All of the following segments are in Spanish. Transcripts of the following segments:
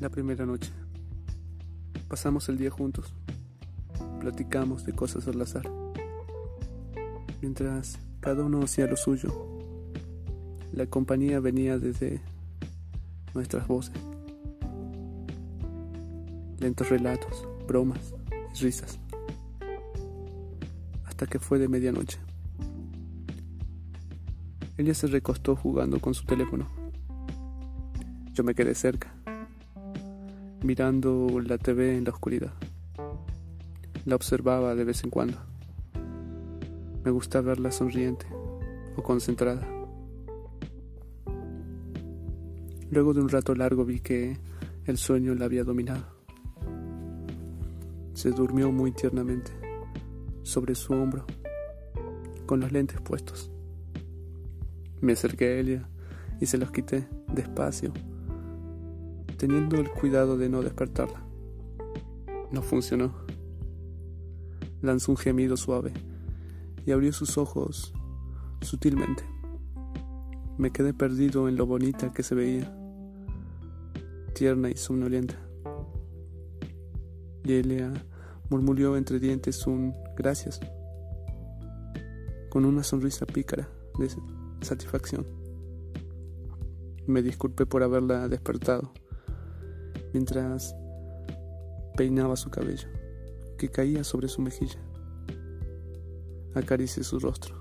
La primera noche. Pasamos el día juntos. Platicamos de cosas al azar. Mientras cada uno hacía lo suyo, la compañía venía desde nuestras voces. Lentos relatos, bromas y risas. Hasta que fue de medianoche. Ella se recostó jugando con su teléfono. Yo me quedé cerca mirando la TV en la oscuridad. La observaba de vez en cuando. Me gusta verla sonriente o concentrada. Luego de un rato largo vi que el sueño la había dominado. Se durmió muy tiernamente sobre su hombro, con los lentes puestos. Me acerqué a ella y se los quité despacio teniendo el cuidado de no despertarla. No funcionó. Lanzó un gemido suave y abrió sus ojos sutilmente. Me quedé perdido en lo bonita que se veía, tierna y somnolienta. Y Elia murmuró entre dientes un gracias, con una sonrisa pícara de satisfacción. Me disculpé por haberla despertado mientras peinaba su cabello, que caía sobre su mejilla. Acaricié su rostro.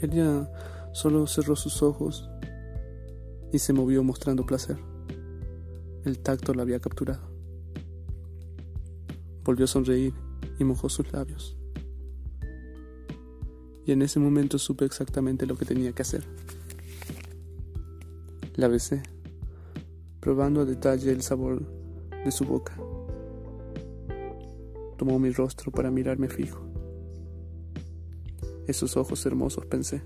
Ella solo cerró sus ojos y se movió mostrando placer. El tacto la había capturado. Volvió a sonreír y mojó sus labios. Y en ese momento supe exactamente lo que tenía que hacer. La besé, probando a detalle el sabor de su boca. Tomó mi rostro para mirarme fijo. Esos ojos hermosos pensé.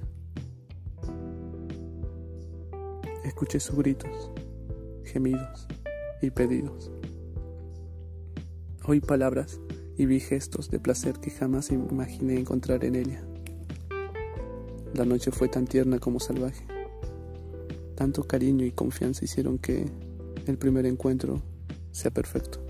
Escuché sus gritos, gemidos y pedidos. Oí palabras y vi gestos de placer que jamás imaginé encontrar en ella. La noche fue tan tierna como salvaje. Tanto cariño y confianza hicieron que el primer encuentro sea perfecto.